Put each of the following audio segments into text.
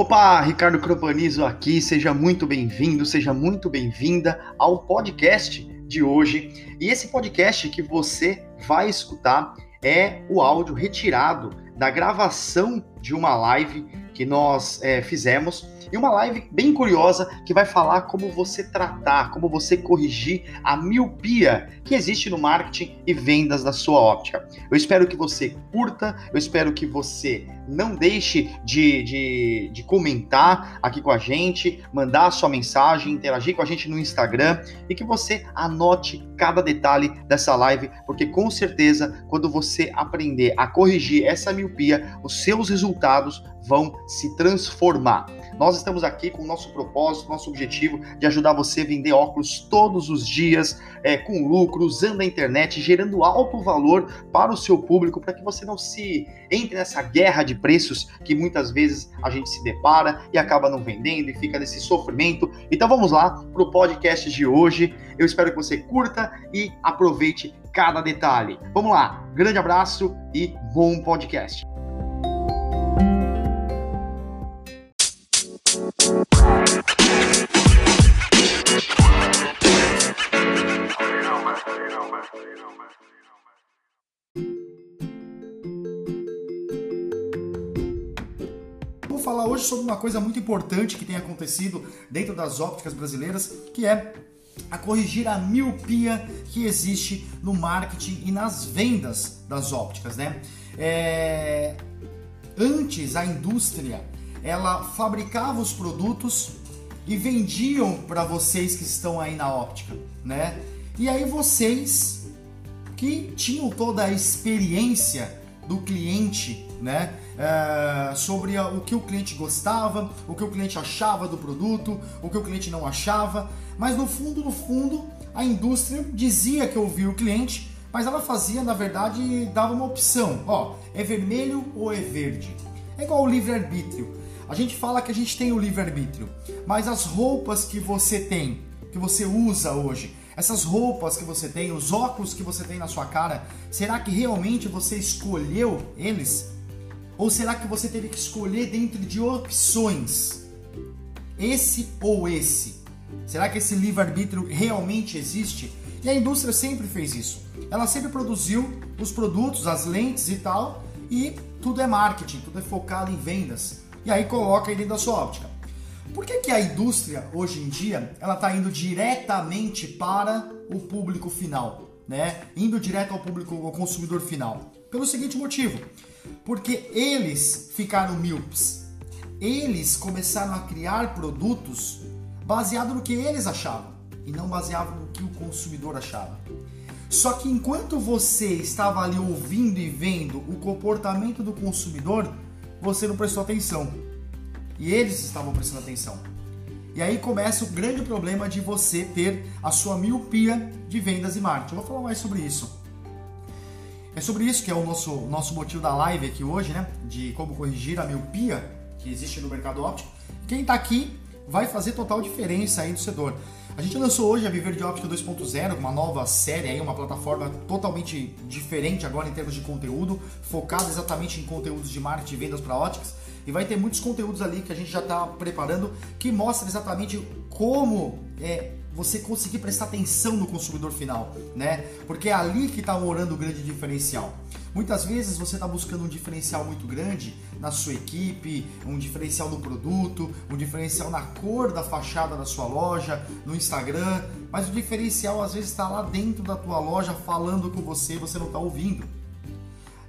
Opa, Ricardo Cropanizo aqui, seja muito bem-vindo, seja muito bem-vinda ao podcast de hoje. E esse podcast que você vai escutar é o áudio retirado da gravação de uma live que nós é, fizemos e uma live bem curiosa que vai falar como você tratar, como você corrigir a miopia que existe no marketing e vendas da sua óptica. Eu espero que você curta, eu espero que você não deixe de, de, de comentar aqui com a gente, mandar a sua mensagem, interagir com a gente no Instagram e que você anote cada detalhe dessa live, porque com certeza, quando você aprender a corrigir essa miopia, os seus resultados vão se transformar. Nós estamos aqui com o nosso propósito, nosso objetivo de ajudar você a vender óculos todos os dias, é, com lucro, usando a internet, gerando alto valor para o seu público, para que você não se entre nessa guerra de preços que muitas vezes a gente se depara e acaba não vendendo e fica nesse sofrimento. Então vamos lá para o podcast de hoje. Eu espero que você curta e aproveite cada detalhe. Vamos lá, grande abraço e bom podcast. Coisa muito importante que tem acontecido dentro das ópticas brasileiras, que é a corrigir a miopia que existe no marketing e nas vendas das ópticas, né? É... Antes a indústria ela fabricava os produtos e vendiam para vocês que estão aí na óptica, né? E aí vocês que tinham toda a experiência do cliente, né? É, sobre o que o cliente gostava, o que o cliente achava do produto, o que o cliente não achava, mas no fundo, no fundo, a indústria dizia que ouvia o cliente, mas ela fazia, na verdade, dava uma opção, ó, é vermelho ou é verde. É igual o livre-arbítrio. A gente fala que a gente tem o livre-arbítrio, mas as roupas que você tem, que você usa hoje, essas roupas que você tem, os óculos que você tem na sua cara, será que realmente você escolheu eles? Ou será que você teve que escolher dentro de opções? Esse ou esse? Será que esse livre-arbítrio realmente existe? E a indústria sempre fez isso. Ela sempre produziu os produtos, as lentes e tal, e tudo é marketing, tudo é focado em vendas e aí coloca dentro da sua óptica. Por que, que a indústria hoje em dia ela está indo diretamente para o público final, né? Indo direto ao público, ao consumidor final? Pelo seguinte motivo: porque eles ficaram míopes, eles começaram a criar produtos baseado no que eles achavam e não baseado no que o consumidor achava. Só que enquanto você estava ali ouvindo e vendo o comportamento do consumidor, você não prestou atenção. E eles estavam prestando atenção. E aí começa o grande problema de você ter a sua miopia de vendas e marketing. Eu vou falar mais sobre isso. É sobre isso que é o nosso, nosso motivo da live aqui hoje, né? De como corrigir a miopia que existe no mercado óptico. Quem está aqui vai fazer total diferença aí no setor. A gente lançou hoje a Viver de Óptica 2.0, uma nova série aí, uma plataforma totalmente diferente agora em termos de conteúdo, focada exatamente em conteúdos de marketing e vendas para óticas. E vai ter muitos conteúdos ali que a gente já está preparando que mostra exatamente como é, você conseguir prestar atenção no consumidor final, né? Porque é ali que está morando o grande diferencial. Muitas vezes você está buscando um diferencial muito grande na sua equipe, um diferencial no produto, um diferencial na cor da fachada da sua loja, no Instagram, mas o diferencial às vezes está lá dentro da tua loja falando com você, você não está ouvindo.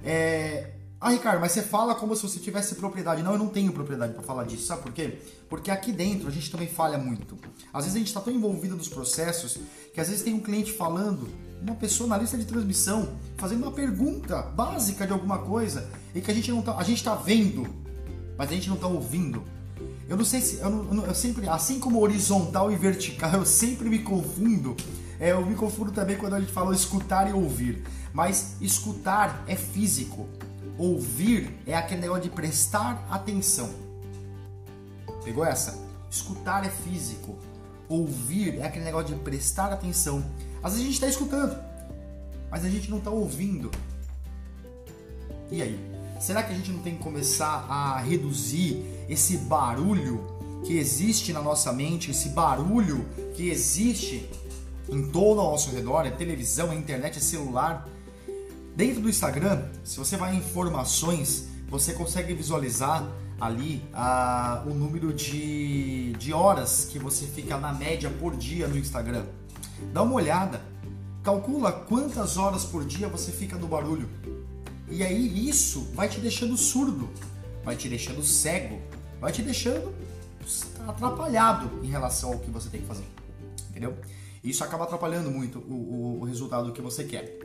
É, ah, Ricardo, mas você fala como se você tivesse propriedade. Não, eu não tenho propriedade para falar disso. Sabe por quê? Porque aqui dentro a gente também falha muito. Às vezes a gente está tão envolvido nos processos que às vezes tem um cliente falando, uma pessoa na lista de transmissão, fazendo uma pergunta básica de alguma coisa e que a gente não tá, a gente está vendo, mas a gente não está ouvindo. Eu não sei se eu, não, eu, sempre, assim como horizontal e vertical, eu sempre me confundo. É, eu me confundo também quando a gente fala escutar e ouvir. Mas escutar é físico. Ouvir é aquele negócio de prestar atenção. Pegou essa? Escutar é físico. Ouvir é aquele negócio de prestar atenção. Às vezes a gente está escutando, mas a gente não está ouvindo. E aí? Será que a gente não tem que começar a reduzir esse barulho que existe na nossa mente, esse barulho que existe em todo ao nosso redor, é televisão, é internet, é celular. Dentro do Instagram, se você vai em informações, você consegue visualizar ali a, o número de, de horas que você fica na média por dia no Instagram. Dá uma olhada, calcula quantas horas por dia você fica no barulho. E aí isso vai te deixando surdo, vai te deixando cego, vai te deixando atrapalhado em relação ao que você tem que fazer. Entendeu? Isso acaba atrapalhando muito o, o, o resultado que você quer.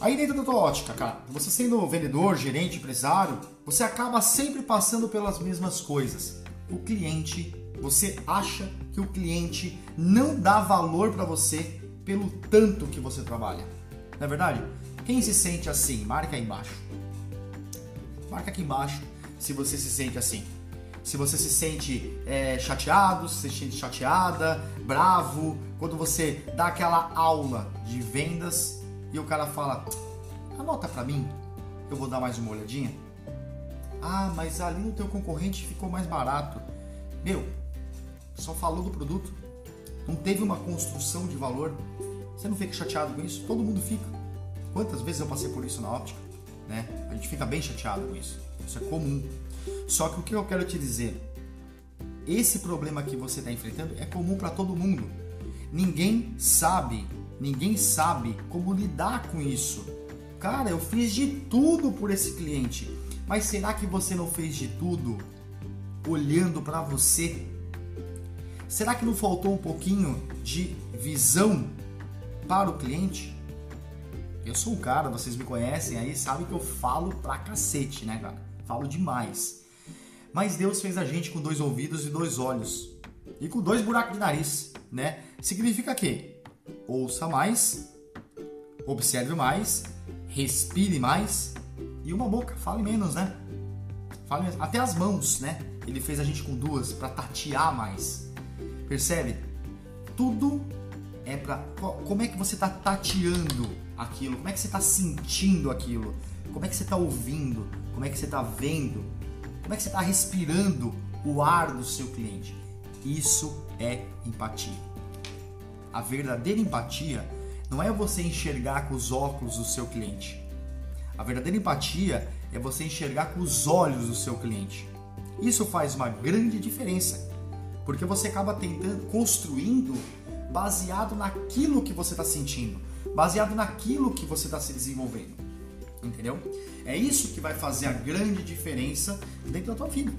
Aí dentro da tua ótica, cara, você sendo vendedor, gerente, empresário, você acaba sempre passando pelas mesmas coisas. O cliente, você acha que o cliente não dá valor para você pelo tanto que você trabalha. Não é verdade? Quem se sente assim? Marca aí embaixo. Marca aqui embaixo se você se sente assim se você se sente é, chateado, se sente chateada, bravo, quando você dá aquela aula de vendas e o cara fala, anota para mim, eu vou dar mais uma olhadinha. Ah, mas ali no teu concorrente ficou mais barato. Meu, só falou do produto, não teve uma construção de valor. Você não fica chateado com isso? Todo mundo fica. Quantas vezes eu passei por isso na óptica? Né? A gente fica bem chateado com isso. Isso é comum. Só que o que eu quero te dizer, esse problema que você está enfrentando é comum para todo mundo. Ninguém sabe, ninguém sabe como lidar com isso. Cara, eu fiz de tudo por esse cliente, mas será que você não fez de tudo olhando para você? Será que não faltou um pouquinho de visão para o cliente? Eu sou um cara, vocês me conhecem aí, sabem que eu falo pra cacete, né, cara? Falo demais. Mas Deus fez a gente com dois ouvidos e dois olhos. E com dois buracos de nariz, né? Significa que ouça mais, observe mais, respire mais e uma boca, fale menos, né? Fale menos. Até as mãos, né? Ele fez a gente com duas para tatear mais. Percebe? Tudo é para como é que você está tateando aquilo? Como é que você está sentindo aquilo? Como é que você está ouvindo? Como é que você está vendo? Como é que você está respirando o ar do seu cliente? Isso é empatia. A verdadeira empatia não é você enxergar com os óculos do seu cliente. A verdadeira empatia é você enxergar com os olhos do seu cliente. Isso faz uma grande diferença, porque você acaba tentando construindo baseado naquilo que você está sentindo, baseado naquilo que você está se desenvolvendo. Entendeu? É isso que vai fazer a grande diferença dentro da tua vida.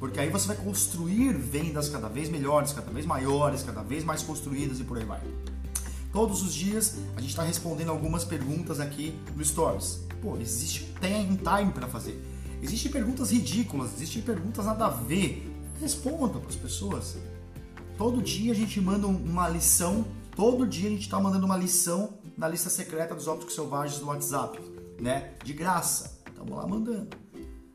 Porque aí você vai construir vendas cada vez melhores, cada vez maiores, cada vez mais construídas e por aí vai. Todos os dias a gente está respondendo algumas perguntas aqui no Stories. Pô, existe tem time para fazer. Existem perguntas ridículas, existem perguntas nada a ver. Responda para as pessoas. Todo dia a gente manda uma lição, todo dia a gente está mandando uma lição na lista secreta dos ópticos selvagens do WhatsApp né? De graça. Estamos lá mandando.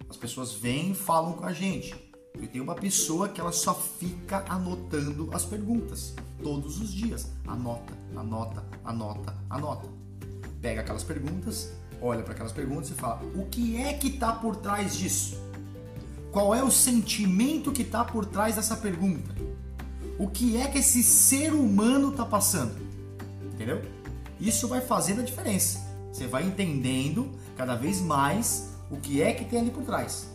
As pessoas vêm e falam com a gente. E tem uma pessoa que ela só fica anotando as perguntas todos os dias. Anota, anota, anota, anota. Pega aquelas perguntas, olha para aquelas perguntas e fala: o que é que está por trás disso? Qual é o sentimento que está por trás dessa pergunta? O que é que esse ser humano está passando? Entendeu? Isso vai fazendo a diferença. Você vai entendendo cada vez mais o que é que tem ali por trás.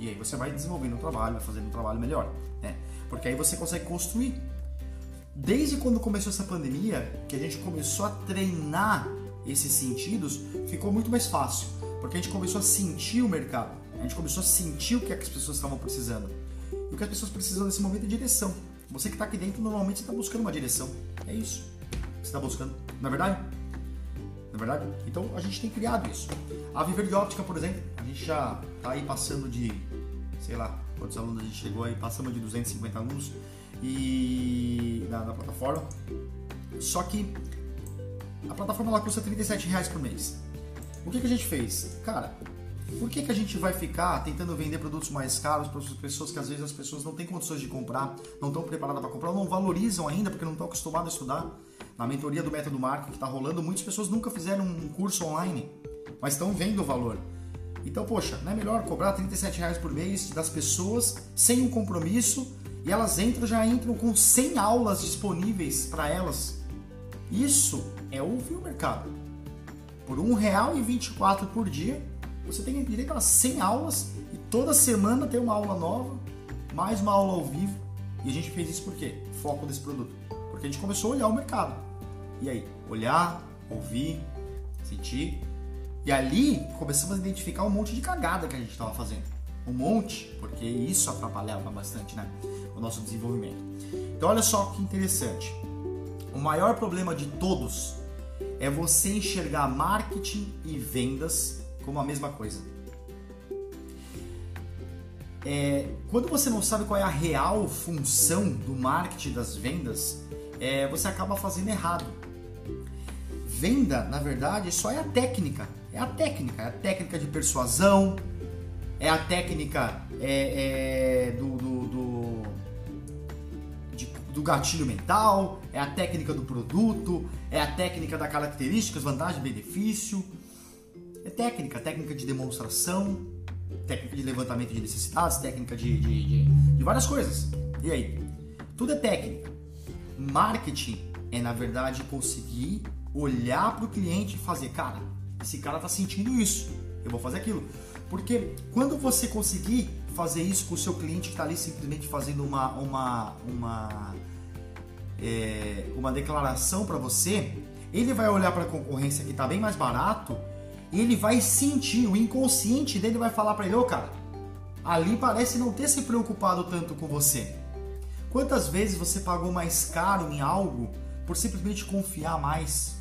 E aí você vai desenvolvendo o trabalho, vai fazendo um trabalho melhor, né? Porque aí você consegue construir. Desde quando começou essa pandemia, que a gente começou a treinar esses sentidos, ficou muito mais fácil. Porque a gente começou a sentir o mercado. A gente começou a sentir o que, é que as pessoas estavam precisando. E o que as pessoas precisam nesse momento é direção. Você que está aqui dentro, normalmente está buscando uma direção. É isso você está buscando. Na é verdade? Não é verdade? Então a gente tem criado isso. A Viver de Óptica, por exemplo, a gente já está aí passando de, sei lá, quantos alunos a gente chegou aí, passamos de 250 alunos e na, na plataforma. Só que a plataforma ela custa 37 reais por mês. O que, que a gente fez? Cara, por que, que a gente vai ficar tentando vender produtos mais caros para as pessoas que às vezes as pessoas não têm condições de comprar, não estão preparadas para comprar, não valorizam ainda porque não estão acostumadas a estudar? na mentoria do método marketing que está rolando, muitas pessoas nunca fizeram um curso online, mas estão vendo o valor. Então, poxa, não é melhor cobrar 37 reais por mês das pessoas sem um compromisso e elas entram, já entram com 100 aulas disponíveis para elas. Isso é ouvir o mercado. Por R$ 1,24 por dia, você tem direito a 100 aulas e toda semana tem uma aula nova, mais uma aula ao vivo. E a gente fez isso por quê? Foco desse produto. Porque a gente começou a olhar o mercado. E aí, olhar, ouvir, sentir. E ali começamos a identificar um monte de cagada que a gente estava fazendo. Um monte, porque isso atrapalhava bastante né, o nosso desenvolvimento. Então olha só que interessante. O maior problema de todos é você enxergar marketing e vendas como a mesma coisa. É, quando você não sabe qual é a real função do marketing das vendas, é, você acaba fazendo errado. Venda, na verdade, só é a técnica. É a técnica, é a técnica de persuasão, é a técnica é, é, do, do, do, de, do, gatilho mental, é a técnica do produto, é a técnica da características, vantagem, benefício. É técnica, técnica de demonstração, técnica de levantamento de necessidades, técnica de, de, de, de várias coisas. E aí? Tudo é técnica. Marketing é, na verdade, conseguir olhar para o cliente e fazer, cara, esse cara está sentindo isso, eu vou fazer aquilo. Porque quando você conseguir fazer isso com o seu cliente que está ali simplesmente fazendo uma, uma, uma, é, uma declaração para você, ele vai olhar para a concorrência que está bem mais barato e ele vai sentir, o inconsciente dele vai falar para ele, ô oh, cara, ali parece não ter se preocupado tanto com você. Quantas vezes você pagou mais caro em algo por simplesmente confiar mais?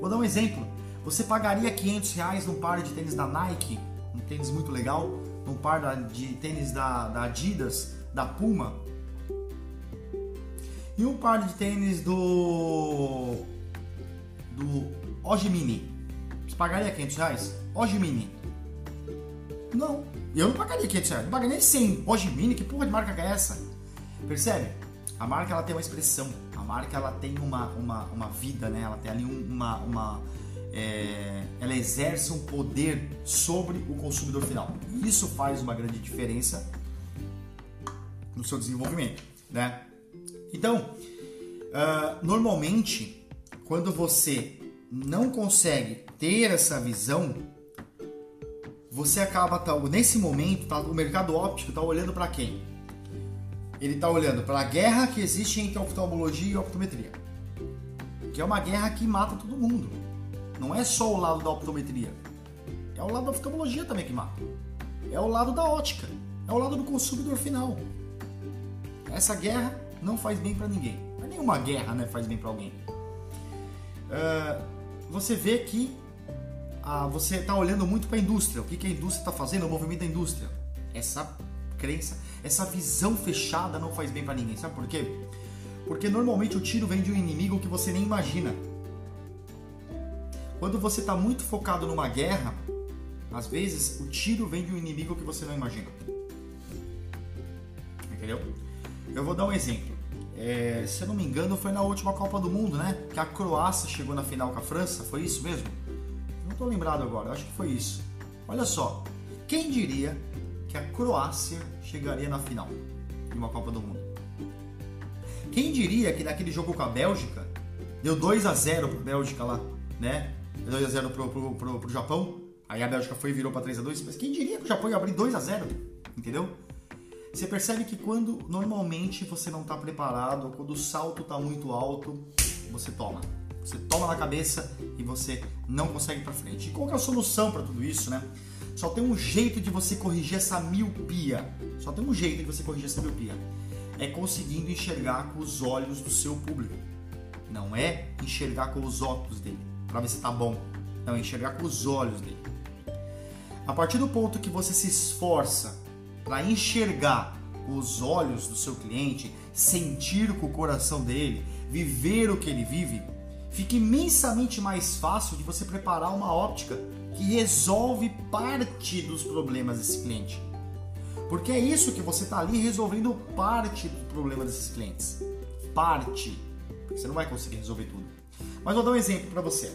Vou dar um exemplo. Você pagaria 500 reais num par de tênis da Nike, um tênis muito legal, num par de tênis da, da Adidas, da Puma, e um par de tênis do do Ojimini. Você pagaria 500 reais? Ojimini. Não, eu não pagaria 500 reais, não pagaria nem 100. Ojimini, que porra de marca é essa? Percebe? A marca ela tem uma expressão, a marca ela tem uma, uma, uma vida, né? Ela tem ali uma, uma é, ela exerce um poder sobre o consumidor final. E isso faz uma grande diferença no seu desenvolvimento, né? Então, uh, normalmente, quando você não consegue ter essa visão, você acaba tá, nesse momento, tá, o mercado óptico está olhando para quem? Ele está olhando para a guerra que existe entre oftalmologia e optometria, que é uma guerra que mata todo mundo. Não é só o lado da optometria, é o lado da oftalmologia também que mata. É o lado da ótica, é o lado do consumidor final. Essa guerra não faz bem para ninguém. Mas nenhuma guerra né, faz bem para alguém. Uh, você vê que uh, você está olhando muito para a indústria. O que, que a indústria está fazendo? O movimento da indústria. Essa crença, essa visão fechada não faz bem para ninguém. Sabe por quê? Porque normalmente o tiro vem de um inimigo que você nem imagina. Quando você está muito focado numa guerra, às vezes o tiro vem de um inimigo que você não imagina. Entendeu? Eu vou dar um exemplo. É, se eu não me engano, foi na última Copa do Mundo, né? Que a Croácia chegou na final com a França. Foi isso mesmo? Não estou lembrado agora, acho que foi isso. Olha só, quem diria que a Croácia chegaria na final de uma Copa do Mundo. Quem diria que naquele jogo com a Bélgica deu 2 a 0 para a Bélgica lá, né? 2 a 0 pro, pro, pro, pro Japão. Aí a Bélgica foi e virou para 3 a 2 Mas quem diria que o Japão ia abrir 2 a 0 Entendeu? Você percebe que quando normalmente você não está preparado, quando o salto está muito alto, você toma. Você toma na cabeça e você não consegue para frente. E qual é a solução para tudo isso, né? Só tem um jeito de você corrigir essa miopia. Só tem um jeito de você corrigir essa miopia. É conseguindo enxergar com os olhos do seu público. Não é enxergar com os óculos dele, para ver se tá bom. Não, enxergar com os olhos dele. A partir do ponto que você se esforça para enxergar os olhos do seu cliente, sentir com o coração dele, viver o que ele vive, fica imensamente mais fácil de você preparar uma óptica que resolve parte dos problemas desse cliente. Porque é isso que você está ali resolvendo parte do problema desses clientes. Parte. Você não vai conseguir resolver tudo. Mas vou dar um exemplo para você.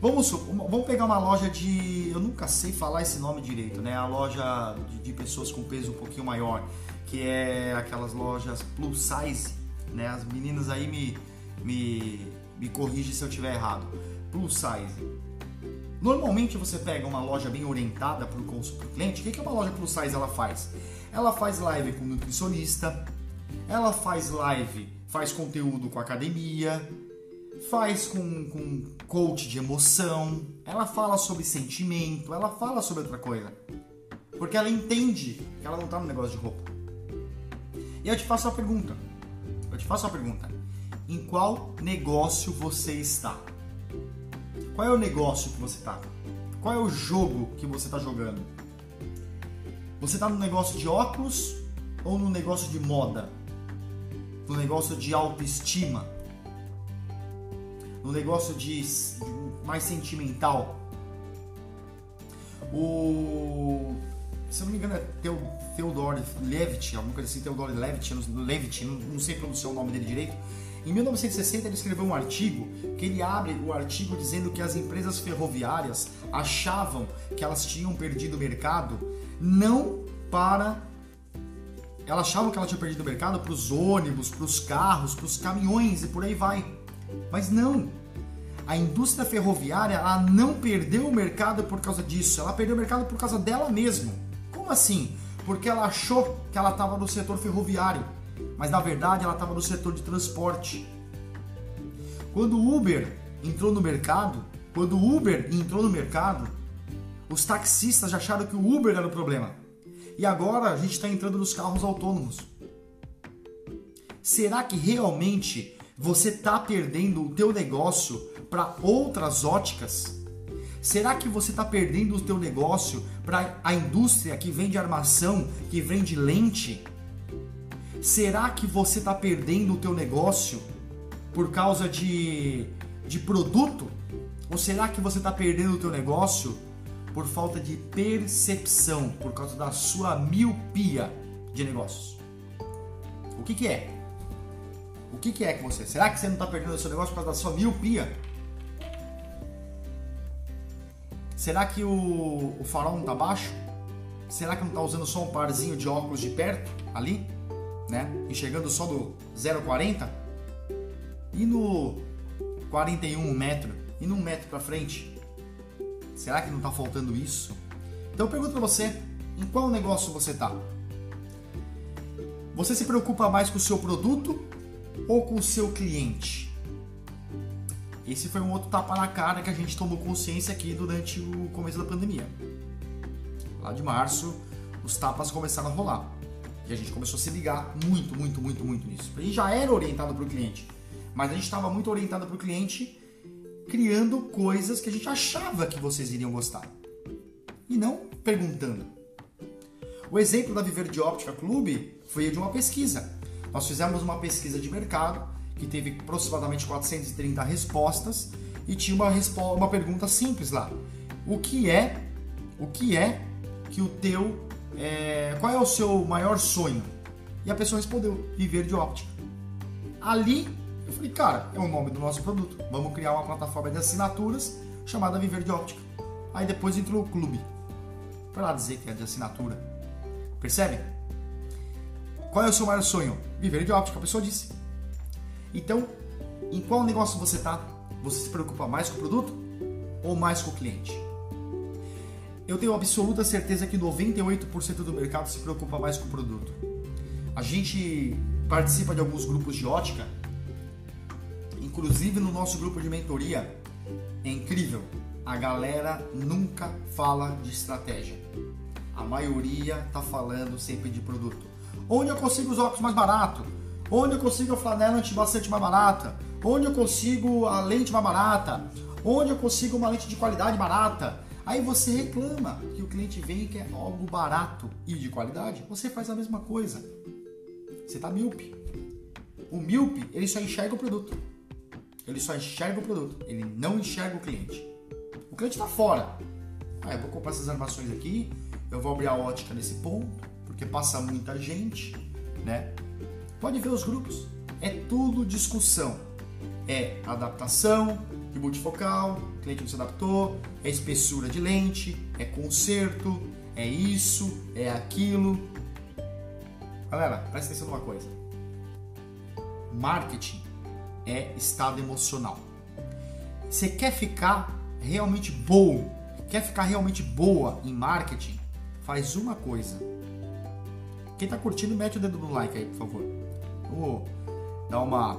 Vamos, vamos pegar uma loja de. Eu nunca sei falar esse nome direito, né? A loja de, de pessoas com peso um pouquinho maior, que é aquelas lojas plus size, né? As meninas aí me, me, me corrigem se eu estiver errado. Plus size. Normalmente você pega uma loja bem orientada para o cliente, o que, que uma loja plus size ela faz? Ela faz live com nutricionista, ela faz live, faz conteúdo com academia, faz com, com coach de emoção, ela fala sobre sentimento, ela fala sobre outra coisa. Porque ela entende que ela não está no negócio de roupa. E eu te faço a pergunta. Eu te faço a pergunta. Em qual negócio você está? Qual é o negócio que você está? Qual é o jogo que você está jogando? Você está no negócio de óculos ou no negócio de moda? No negócio de autoestima? No negócio de, de mais sentimental? O se eu não me engano, é Theodore Levitt, alguma coisa assim, Theodore Levitt, Levitt não, não sei pronunciar o nome dele direito, em 1960 ele escreveu um artigo que ele abre o artigo dizendo que as empresas ferroviárias achavam que elas tinham perdido o mercado não para elas achavam que ela tinha perdido o mercado para os ônibus, para os carros, para os caminhões e por aí vai. Mas não. A indústria ferroviária ela não perdeu o mercado por causa disso, ela perdeu o mercado por causa dela mesma. Como assim? Porque ela achou que ela estava no setor ferroviário mas na verdade ela estava no setor de transporte. Quando o Uber entrou no mercado, quando o Uber entrou no mercado, os taxistas já acharam que o Uber era o problema. E agora a gente está entrando nos carros autônomos. Será que realmente você está perdendo o teu negócio para outras óticas? Será que você está perdendo o teu negócio para a indústria que vende armação, que vende lente? Será que você está perdendo o teu negócio por causa de, de produto? Ou será que você está perdendo o teu negócio por falta de percepção, por causa da sua miopia de negócios? O que, que é? O que, que é que você? Será que você não está perdendo o seu negócio por causa da sua miopia? Será que o, o farol não está baixo? Será que não está usando só um parzinho de óculos de perto ali? né? Enxergando só do 0,40 e no 41 metro e num metro para frente. Será que não está faltando isso? Então eu pergunto para você, em qual negócio você está? Você se preocupa mais com o seu produto ou com o seu cliente? Esse foi um outro tapa na cara que a gente tomou consciência aqui durante o começo da pandemia. Lá de março, os tapas começaram a rolar. E a gente começou a se ligar muito, muito, muito, muito nisso. A gente já era orientado para o cliente, mas a gente estava muito orientado para o cliente criando coisas que a gente achava que vocês iriam gostar. E não perguntando. O exemplo da Viver de Óptica Clube foi de uma pesquisa. Nós fizemos uma pesquisa de mercado que teve aproximadamente 430 respostas e tinha uma, uma pergunta simples lá. O que é o que é que o teu é, qual é o seu maior sonho? E a pessoa respondeu, viver de óptica. Ali, eu falei, cara, é o nome do nosso produto. Vamos criar uma plataforma de assinaturas chamada Viver de Óptica. Aí depois entrou o clube. Para lá dizer que é de assinatura. Percebe? Qual é o seu maior sonho? Viver de óptica, a pessoa disse. Então, em qual negócio você está? Você se preocupa mais com o produto ou mais com o cliente? eu tenho absoluta certeza que 98% do mercado se preocupa mais com o produto. A gente participa de alguns grupos de ótica, inclusive no nosso grupo de mentoria. É incrível, a galera nunca fala de estratégia. A maioria tá falando sempre de produto. Onde eu consigo os óculos mais barato? Onde eu consigo a flanela antibacete mais barata? Onde eu consigo a lente mais barata? Onde eu consigo uma lente de qualidade barata? Aí você reclama que o cliente vem e quer algo barato e de qualidade. Você faz a mesma coisa. Você está míope. O míope, ele só enxerga o produto. Ele só enxerga o produto. Ele não enxerga o cliente. O cliente está fora. Ah, eu vou comprar essas armações aqui. Eu vou abrir a ótica nesse ponto. Porque passa muita gente, né? Pode ver os grupos. É tudo discussão. É adaptação, de multifocal, o cliente não se adaptou, é espessura de lente, é conserto, é isso, é aquilo. Galera, presta atenção numa coisa. Marketing é estado emocional. Você quer ficar realmente bom, quer ficar realmente boa em marketing, faz uma coisa. Quem tá curtindo, mete o dedo no like aí, por favor. Vamos dar uma,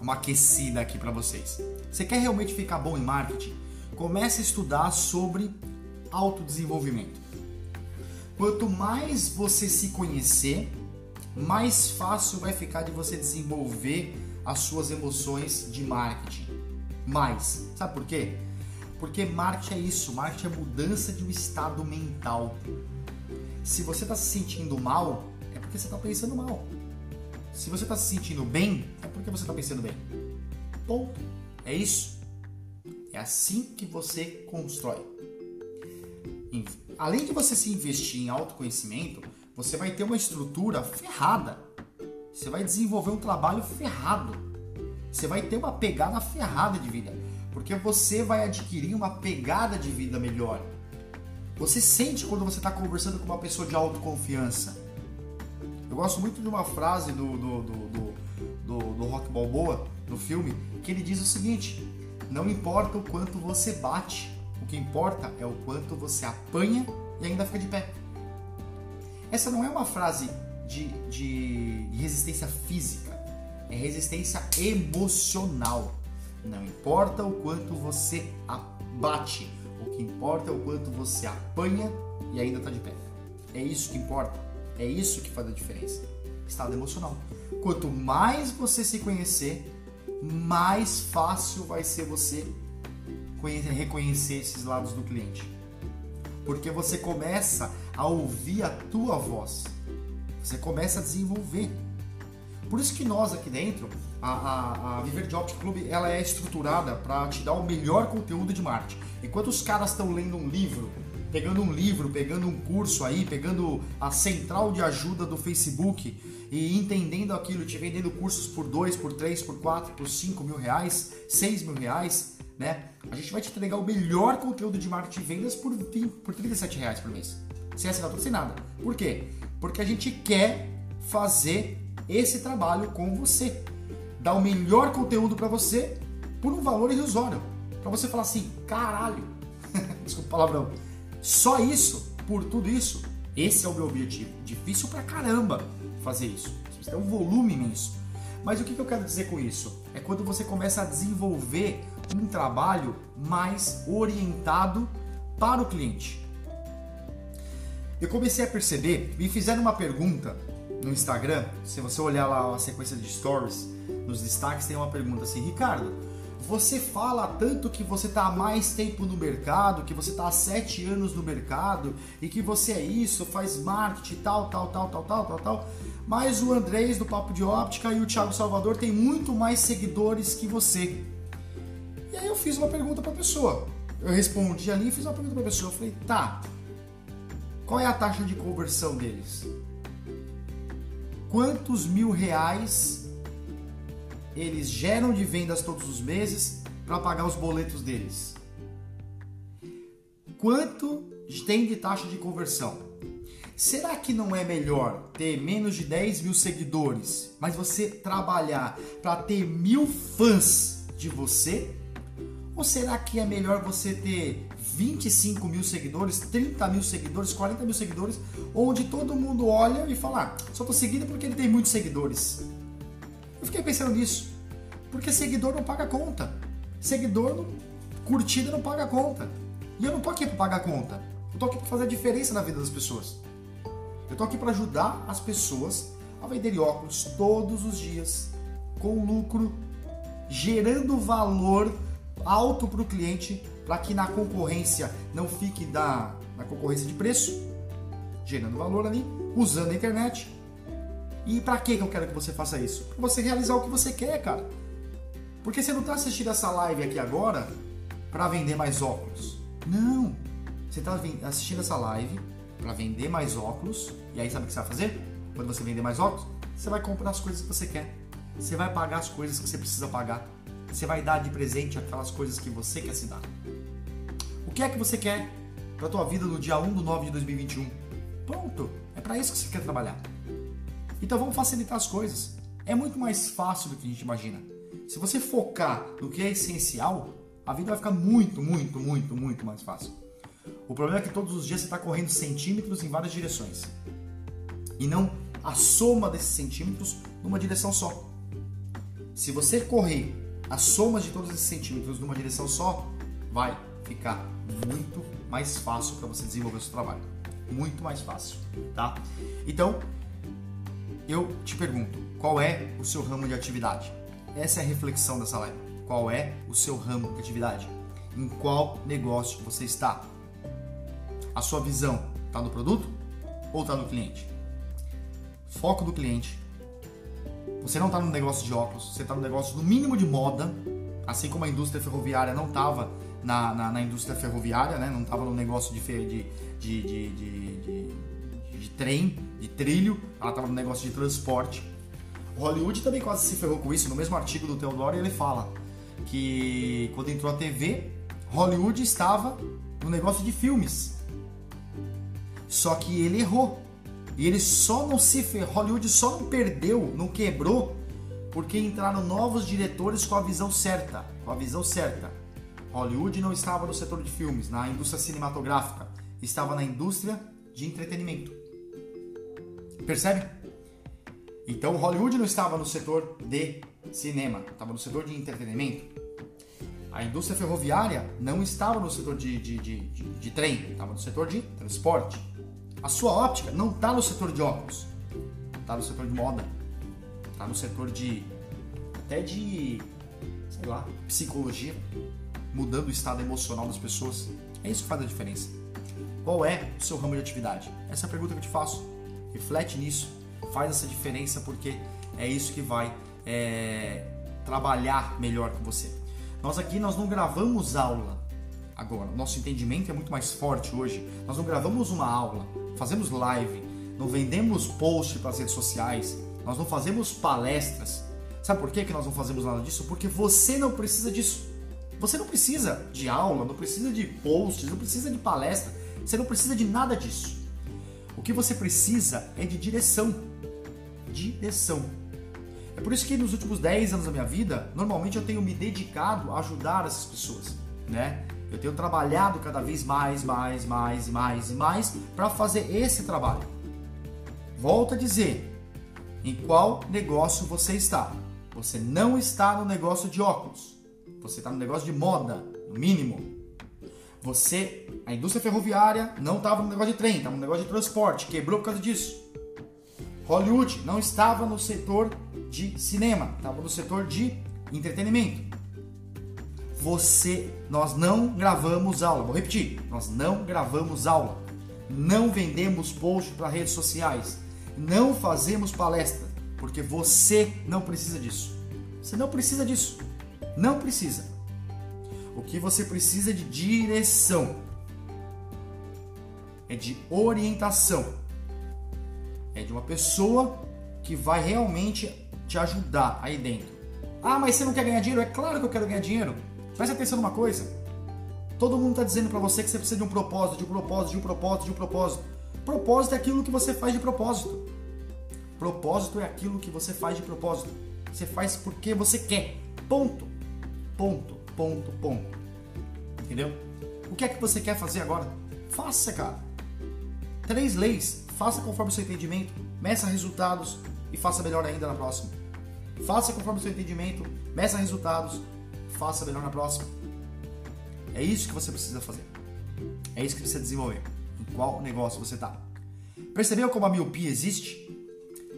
uma aquecida aqui para vocês. Você quer realmente ficar bom em marketing? Comece a estudar sobre autodesenvolvimento. Quanto mais você se conhecer, mais fácil vai ficar de você desenvolver as suas emoções de marketing. Mais. Sabe por quê? Porque marketing é isso, marketing é mudança de um estado mental. Se você está se sentindo mal, é porque você está pensando mal. Se você está se sentindo bem, é porque você está pensando bem. Ponto. É isso. É assim que você constrói. Além de você se investir em autoconhecimento, você vai ter uma estrutura ferrada. Você vai desenvolver um trabalho ferrado. Você vai ter uma pegada ferrada de vida. Porque você vai adquirir uma pegada de vida melhor. Você sente quando você está conversando com uma pessoa de autoconfiança. Eu gosto muito de uma frase do, do, do, do, do, Rock Balboa, no filme, que ele diz o seguinte: Não importa o quanto você bate, o que importa é o quanto você apanha e ainda fica de pé. Essa não é uma frase de, de, de resistência física, é resistência emocional. Não importa o quanto você abate, o que importa é o quanto você apanha e ainda está de pé. É isso que importa, é isso que faz a diferença. Estado emocional. Quanto mais você se conhecer, mais fácil vai ser você reconhecer esses lados do cliente porque você começa a ouvir a tua voz, você começa a desenvolver. Por isso que nós aqui dentro, a, a, a Viver de Optic Club, ela é estruturada para te dar o melhor conteúdo de marketing. Enquanto os caras estão lendo um livro, pegando um livro, pegando um curso aí, pegando a central de ajuda do Facebook e entendendo aquilo, te vendendo cursos por 2, por 3, por 4, por 5 mil reais, 6 mil reais, né? A gente vai te entregar o melhor conteúdo de marketing e vendas por, 20, por 37 reais por mês. Sem assinatura, sem nada. Por quê? Porque a gente quer fazer esse trabalho com você. Dar o melhor conteúdo para você por um valor irrisório. Para você falar assim, caralho, desculpa o palavrão, só isso, por tudo isso, esse é o meu objetivo. Difícil pra caramba fazer isso. Tem um volume imenso. Mas o que eu quero dizer com isso? É quando você começa a desenvolver um trabalho mais orientado para o cliente. Eu comecei a perceber, me fizeram uma pergunta no Instagram, se você olhar lá a sequência de stories, nos destaques tem uma pergunta assim, Ricardo, você fala tanto que você está há mais tempo no mercado, que você está há sete anos no mercado e que você é isso, faz marketing, tal, tal, tal, tal, tal, tal, tal. Mas o Andrés do Papo de Óptica e o Thiago Salvador têm muito mais seguidores que você. E aí eu fiz uma pergunta para a pessoa. Eu respondi ali e fiz uma pergunta para a pessoa. Eu falei, tá, qual é a taxa de conversão deles? Quantos mil reais eles geram de vendas todos os meses para pagar os boletos deles? Quanto tem de taxa de conversão? Será que não é melhor ter menos de 10 mil seguidores, mas você trabalhar para ter mil fãs de você ou será que é melhor você ter 25 mil seguidores, 30 mil seguidores, 40 mil seguidores, onde todo mundo olha e fala, ah, só tô seguindo porque ele tem muitos seguidores. Eu fiquei pensando nisso, porque seguidor não paga conta. Seguidor, não, curtida não paga conta. E eu não tô aqui para pagar conta. Eu tô aqui para fazer a diferença na vida das pessoas. Eu tô aqui para ajudar as pessoas a venderem óculos todos os dias, com lucro, gerando valor alto para o cliente, para que na concorrência não fique da, na concorrência de preço, gerando valor ali, usando a internet. E para que eu quero que você faça isso? Para você realizar o que você quer, cara. Porque você não está assistindo essa live aqui agora para vender mais óculos. Não. Você está assistindo essa live para vender mais óculos. E aí sabe o que você vai fazer? Quando você vender mais óculos, você vai comprar as coisas que você quer. Você vai pagar as coisas que você precisa pagar. Você vai dar de presente aquelas coisas que você quer se dar. O que é que você quer para tua vida no dia 1 de 9 de 2021? Pronto, é para isso que você quer trabalhar. Então vamos facilitar as coisas. É muito mais fácil do que a gente imagina. Se você focar no que é essencial, a vida vai ficar muito, muito, muito, muito mais fácil. O problema é que todos os dias você está correndo centímetros em várias direções. E não a soma desses centímetros numa direção só. Se você correr a soma de todos esses centímetros numa direção só, vai ficar muito mais fácil para você desenvolver o seu trabalho. Muito mais fácil, tá? Então, eu te pergunto, qual é o seu ramo de atividade? Essa é a reflexão dessa live. Qual é o seu ramo de atividade? Em qual negócio você está? A sua visão está no produto ou está no cliente? Foco do cliente. Você não está no negócio de óculos, você está no negócio no mínimo de moda, assim como a indústria ferroviária não estava na, na, na, indústria ferroviária, né? não estava no negócio de, de, de, de, de, trem, de trilho, ela estava no negócio de transporte. Hollywood também quase se ferrou com isso. No mesmo artigo do Theodore ele fala que quando entrou a TV, Hollywood estava no negócio de filmes. Só que ele errou. E ele só não se ferrou, Hollywood só não perdeu, não quebrou, porque entraram novos diretores com a visão certa. Com a visão certa. Hollywood não estava no setor de filmes, na indústria cinematográfica, estava na indústria de entretenimento. Percebe? Então Hollywood não estava no setor de cinema, estava no setor de entretenimento. A indústria ferroviária não estava no setor de, de, de, de, de trem, estava no setor de transporte. A sua óptica não está no setor de óculos, está no setor de moda, está no setor de até de sei lá psicologia, mudando o estado emocional das pessoas. É isso que faz a diferença. Qual é o seu ramo de atividade? Essa é a pergunta que eu te faço. Reflete nisso faz essa diferença porque é isso que vai é, trabalhar melhor com você. Nós aqui nós não gravamos aula agora, nosso entendimento é muito mais forte hoje. Nós não gravamos uma aula, fazemos live, não vendemos post para as redes sociais, nós não fazemos palestras. Sabe por que, nós não fazemos nada disso? Porque você não precisa disso. Você não precisa de aula, não precisa de posts, não precisa de palestra, você não precisa de nada disso. O que você precisa é de direção direção. É por isso que nos últimos 10 anos da minha vida, normalmente eu tenho me dedicado a ajudar essas pessoas, né? Eu tenho trabalhado cada vez mais, mais, mais mais e mais para fazer esse trabalho. Volto a dizer, em qual negócio você está? Você não está no negócio de óculos. Você está no negócio de moda, no mínimo. Você, a indústria ferroviária, não estava no negócio de trem, estava no negócio de transporte, quebrou por causa disso. Hollywood não estava no setor de cinema, estava no setor de entretenimento. Você, nós não gravamos aula. Vou repetir, nós não gravamos aula. Não vendemos post para redes sociais. Não fazemos palestra, porque você não precisa disso. Você não precisa disso. Não precisa. O que você precisa é de direção. É de orientação é de uma pessoa que vai realmente te ajudar aí dentro. Ah, mas você não quer ganhar dinheiro? É claro que eu quero ganhar dinheiro. Presta atenção numa coisa. Todo mundo está dizendo para você que você precisa de um propósito, de um propósito, de um propósito, de um propósito. Propósito é aquilo que você faz de propósito. Propósito é aquilo que você faz de propósito. Você faz porque você quer. Ponto. Ponto. Ponto. Ponto. Entendeu? O que é que você quer fazer agora? Faça, cara. Três leis faça conforme o seu entendimento, meça resultados e faça melhor ainda na próxima. Faça conforme o seu entendimento, meça resultados, faça melhor na próxima. É isso que você precisa fazer. É isso que precisa desenvolver. Em qual negócio você está? Percebeu como a miopia existe?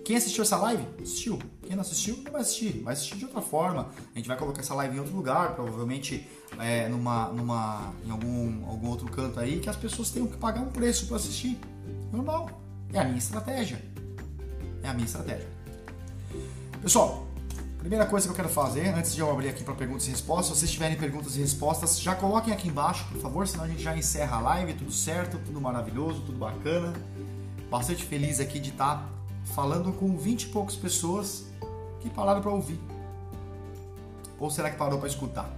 Quem assistiu essa live? Assistiu. Quem não assistiu, não vai assistir. Vai assistir de outra forma. A gente vai colocar essa live em outro lugar, provavelmente é, numa, numa, em algum, algum outro canto aí, que as pessoas tenham que pagar um preço para assistir. Normal. É a minha estratégia. É a minha estratégia. Pessoal, primeira coisa que eu quero fazer, antes de eu abrir aqui para perguntas e respostas, se vocês tiverem perguntas e respostas, já coloquem aqui embaixo, por favor, senão a gente já encerra a live, tudo certo, tudo maravilhoso, tudo bacana. Bastante feliz aqui de estar falando com 20 e poucas pessoas que pararam para ouvir. Ou será que parou para escutar?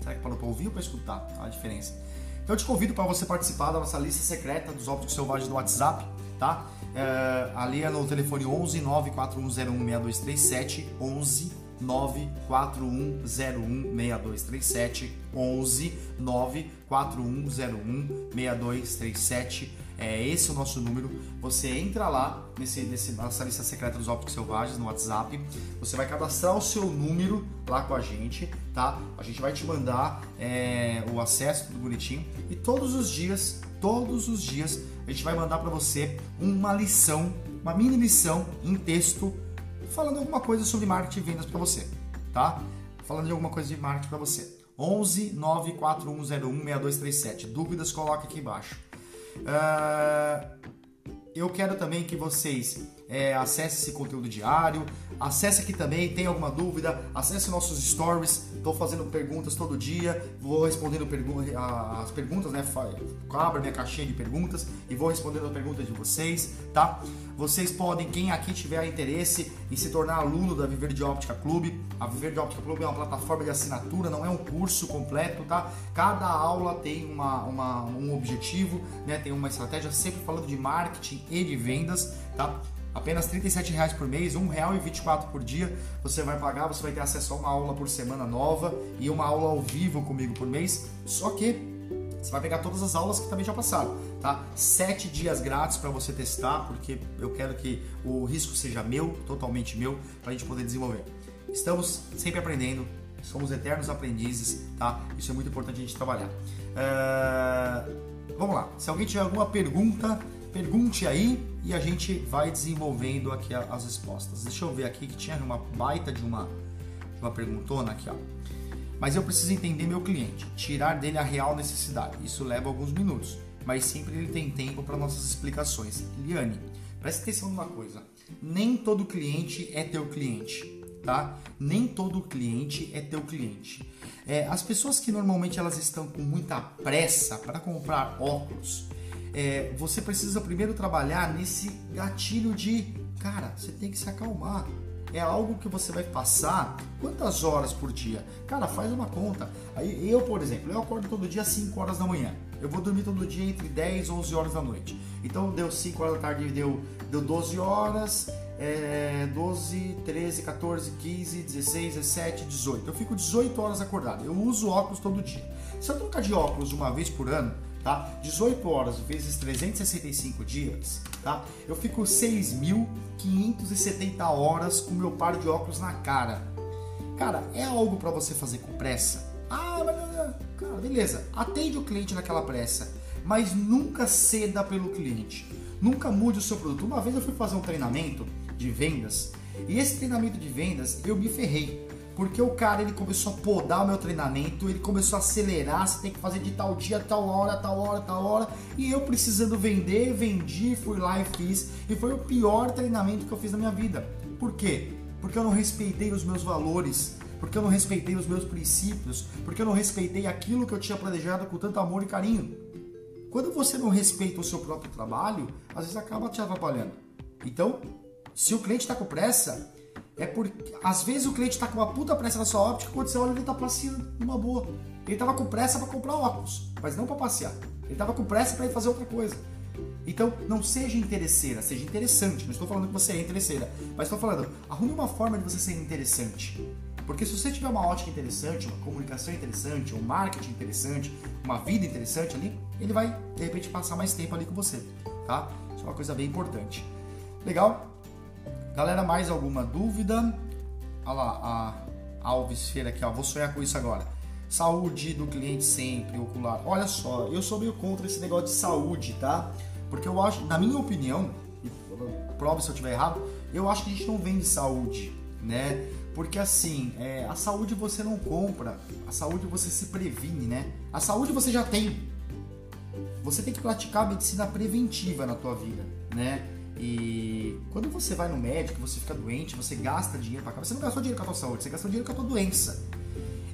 Será que parou para ouvir ou para escutar? A diferença. Então eu te convido para você participar da nossa lista secreta dos ópticos selvagens no WhatsApp, tá? É, ali é no telefone 11 94101 6237 11 941016237 11 941016237 é esse o nosso número. Você entra lá nesse, nesse, nessa lista secreta dos ópticos selvagens no WhatsApp. Você vai cadastrar o seu número lá com a gente, tá? A gente vai te mandar é, o acesso tudo bonitinho e todos os dias, todos os dias a gente vai mandar para você uma lição, uma mini lição em texto falando alguma coisa sobre marketing e vendas para você, tá? Falando de alguma coisa de marketing para você. 11 94101 6237. Dúvidas, coloca aqui embaixo. Uh, eu quero também que vocês é, acessem esse conteúdo diário, acesse aqui também, tem alguma dúvida, acesse nossos stories, estou fazendo perguntas todo dia, vou respondendo pergu as perguntas, né? Abra minha caixinha de perguntas e vou respondendo as perguntas de vocês, tá? Vocês podem, quem aqui tiver interesse em se tornar aluno da Viver de Óptica Clube, a Viver de Óptica Clube é uma plataforma de assinatura, não é um curso completo, tá? Cada aula tem uma, uma um objetivo, né? Tem uma estratégia, sempre falando de marketing e de vendas, tá? Apenas R$ reais por mês, R$ 1,24 por dia, você vai pagar, você vai ter acesso a uma aula por semana nova e uma aula ao vivo comigo por mês. Só que você vai pegar todas as aulas que também já passaram, tá? Sete dias grátis para você testar, porque eu quero que o risco seja meu, totalmente meu, para a gente poder desenvolver. Estamos sempre aprendendo, somos eternos aprendizes, tá? Isso é muito importante a gente trabalhar. Uh, vamos lá, se alguém tiver alguma pergunta, pergunte aí e a gente vai desenvolvendo aqui as respostas. Deixa eu ver aqui que tinha uma baita de uma, de uma perguntona aqui, ó. Mas eu preciso entender meu cliente, tirar dele a real necessidade. Isso leva alguns minutos, mas sempre ele tem tempo para nossas explicações. Liane, preste atenção numa coisa: nem todo cliente é teu cliente, tá? Nem todo cliente é teu cliente. É, as pessoas que normalmente elas estão com muita pressa para comprar óculos, é, você precisa primeiro trabalhar nesse gatilho de, cara, você tem que se acalmar. É algo que você vai passar quantas horas por dia? Cara, faz uma conta. Aí eu, por exemplo, eu acordo todo dia às 5 horas da manhã. Eu vou dormir todo dia entre 10 e 11 horas da noite. Então deu 5 horas da tarde, deu, deu 12 horas, é, 12, 13, 14, 15, 16, 17, 18. Eu fico 18 horas acordado. Eu uso óculos todo dia. Se eu trocar de óculos uma vez por ano, tá? 18 horas vezes 365 dias, tá? Eu fico 6.570 horas com meu par de óculos na cara. Cara, é algo para você fazer com pressa? Ah, mas cara, beleza. Atende o cliente naquela pressa, mas nunca ceda pelo cliente. Nunca mude o seu produto. Uma vez eu fui fazer um treinamento de vendas e esse treinamento de vendas eu me ferrei porque o cara ele começou a podar o meu treinamento, ele começou a acelerar, você tem que fazer de tal dia, tal hora, tal hora, tal hora. E eu precisando vender, vendi, fui lá e fiz. E foi o pior treinamento que eu fiz na minha vida. Por quê? Porque eu não respeitei os meus valores, porque eu não respeitei os meus princípios, porque eu não respeitei aquilo que eu tinha planejado com tanto amor e carinho. Quando você não respeita o seu próprio trabalho, às vezes acaba te atrapalhando. Então, se o cliente está com pressa, é porque às vezes o cliente está com uma puta pressa na sua óptica, quando você olha ele está passeando numa boa. Ele estava com pressa para comprar óculos, mas não para passear. Ele estava com pressa para ir fazer outra coisa. Então, não seja interesseira, seja interessante. Não estou falando que você é interesseira, mas estou falando, arrume uma forma de você ser interessante. Porque se você tiver uma ótica interessante, uma comunicação interessante, um marketing interessante, uma vida interessante ali, ele vai, de repente, passar mais tempo ali com você, tá? Isso é uma coisa bem importante. Legal? Galera, mais alguma dúvida? Olha lá, a Alves Feira aqui, ó. Vou sonhar com isso agora. Saúde do cliente sempre, ocular. Olha só, eu sou meio contra esse negócio de saúde, tá? Porque eu acho, na minha opinião, prove se eu estiver errado, eu acho que a gente não vende saúde, né? Porque assim, é, a saúde você não compra, a saúde você se previne, né? A saúde você já tem. Você tem que praticar a medicina preventiva na tua vida, né? E quando você vai no médico, você fica doente, você gasta dinheiro para cá, você não gastou dinheiro com a tua saúde, você gastou dinheiro com a tua doença.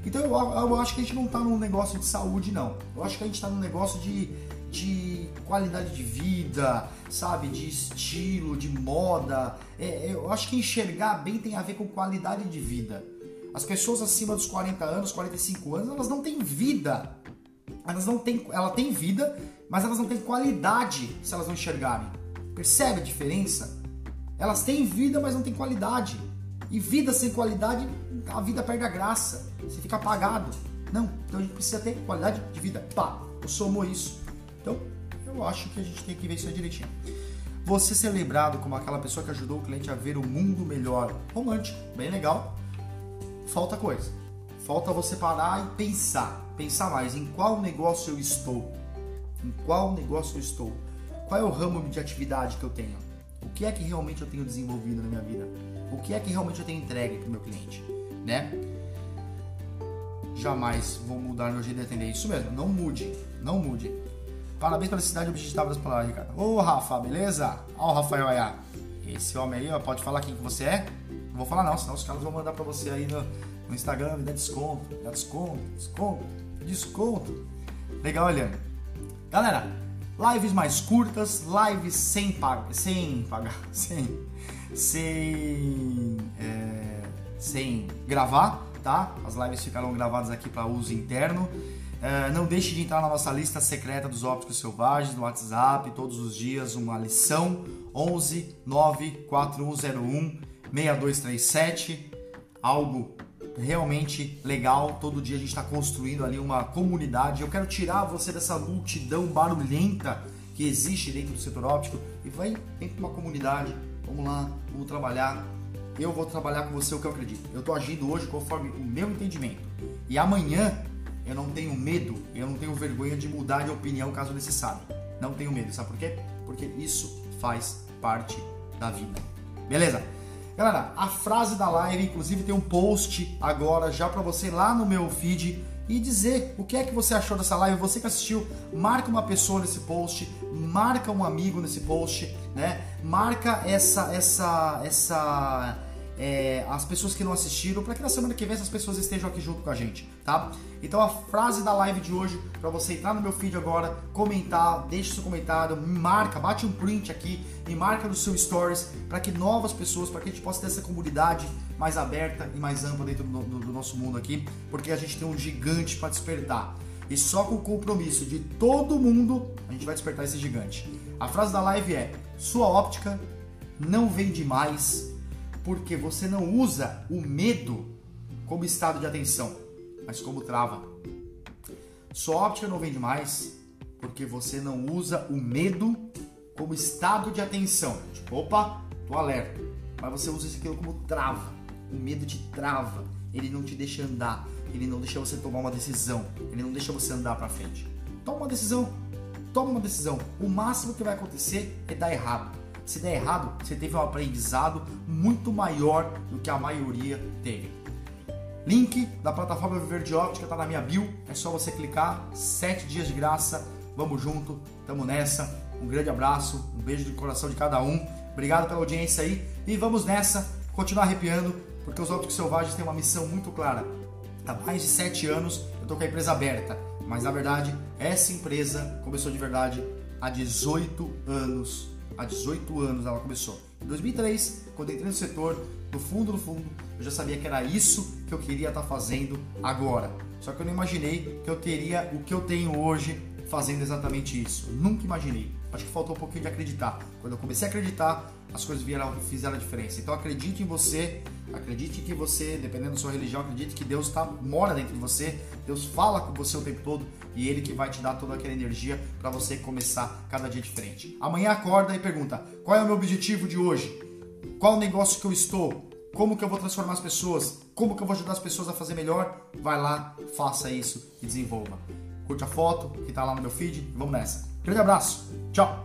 Então eu, eu acho que a gente não está num negócio de saúde, não. Eu acho que a gente está num negócio de, de qualidade de vida, sabe? De estilo, de moda. É, é, eu acho que enxergar bem tem a ver com qualidade de vida. As pessoas acima dos 40 anos, 45 anos, elas não têm vida. Elas não têm, ela tem vida, mas elas não têm qualidade se elas não enxergarem. Percebe a diferença? Elas têm vida, mas não têm qualidade. E vida sem qualidade, a vida perde a graça. Você fica apagado. Não, então a gente precisa ter qualidade de vida. Pá, eu somou isso. Então, eu acho que a gente tem que ver isso direitinho. Você ser lembrado como aquela pessoa que ajudou o cliente a ver o mundo melhor. Romântico, bem legal. Falta coisa. Falta você parar e pensar. Pensar mais em qual negócio eu estou. Em qual negócio eu estou. Qual é o ramo de atividade que eu tenho? O que é que realmente eu tenho desenvolvido na minha vida? O que é que realmente eu tenho entregue para o meu cliente? Né? Jamais vou mudar meu jeito de atender. Isso mesmo, não mude. Não mude. Parabéns pela cidade objetiva das palavras, Ricardo. Ô, Rafa, beleza? Ó o Rafael aí. Esse homem aí, ó, pode falar quem que você é? Não vou falar não, senão os caras vão mandar pra você aí no, no Instagram, dá desconto, dá desconto, desconto, desconto. Legal, olhando. Galera, lives mais curtas, lives sem pagar, sem pagar, sem, sem, é, sem gravar, tá? As lives ficarão gravadas aqui para uso interno. É, não deixe de entrar na nossa lista secreta dos ópticos selvagens no WhatsApp, todos os dias uma lição 11 94101 6237. Algo realmente legal. Todo dia a gente está construindo ali uma comunidade. Eu quero tirar você dessa multidão barulhenta que existe dentro do setor óptico e vai dentro de uma comunidade. Vamos lá, vamos trabalhar. Eu vou trabalhar com você o que eu acredito. Eu estou agindo hoje conforme o meu entendimento. E amanhã eu não tenho medo, eu não tenho vergonha de mudar de opinião caso necessário. Não tenho medo, sabe por quê? Porque isso faz parte da vida. Beleza? Galera, a frase da live, inclusive tem um post agora já para você lá no meu feed e dizer o que é que você achou dessa live. Você que assistiu, marca uma pessoa nesse post, marca um amigo nesse post, né? Marca essa essa essa é, as pessoas que não assistiram, para que na semana que vem essas pessoas estejam aqui junto com a gente, tá? Então a frase da live de hoje, para você entrar no meu feed agora, comentar, deixe seu comentário, me marca, bate um print aqui, me marca no seu stories, para que novas pessoas, para que a gente possa ter essa comunidade mais aberta e mais ampla dentro do, do, do nosso mundo aqui, porque a gente tem um gigante para despertar. E só com o compromisso de todo mundo a gente vai despertar esse gigante. A frase da live é: sua óptica não vende mais porque você não usa o medo como estado de atenção, mas como trava. Sua óptica não vende mais porque você não usa o medo como estado de atenção. Tipo, opa, tô alerta. Mas você usa isso aquilo como trava. O medo te trava. Ele não te deixa andar. Ele não deixa você tomar uma decisão. Ele não deixa você andar para frente. Toma uma decisão. Toma uma decisão. O máximo que vai acontecer é dar errado. Se der errado, você teve um aprendizado muito maior do que a maioria teve. Link da plataforma Viver de Óptica está na minha bio. É só você clicar. Sete dias de graça. Vamos junto. Tamo nessa. Um grande abraço. Um beijo de coração de cada um. Obrigado pela audiência aí. E vamos nessa. Continuar arrepiando. Porque os ópticos selvagens têm uma missão muito clara. Há mais de sete anos eu estou com a empresa aberta. Mas na verdade, essa empresa começou de verdade há 18 anos há 18 anos ela começou. Em 2003, quando entrei no setor, no fundo, no fundo, eu já sabia que era isso que eu queria estar fazendo agora. Só que eu não imaginei que eu teria o que eu tenho hoje fazendo exatamente isso. Eu nunca imaginei. Acho que faltou um pouquinho de acreditar. Quando eu comecei a acreditar, as coisas vieram, fizeram a diferença. Então acredite em você, acredite que você, dependendo da sua religião, acredite que Deus tá, mora dentro de você, Deus fala com você o tempo todo e Ele que vai te dar toda aquela energia para você começar cada dia diferente. Amanhã acorda e pergunta: qual é o meu objetivo de hoje? Qual o negócio que eu estou? Como que eu vou transformar as pessoas? Como que eu vou ajudar as pessoas a fazer melhor? Vai lá, faça isso e desenvolva. Curte a foto que está lá no meu feed. Vamos nessa. Grande abraço. Tchau.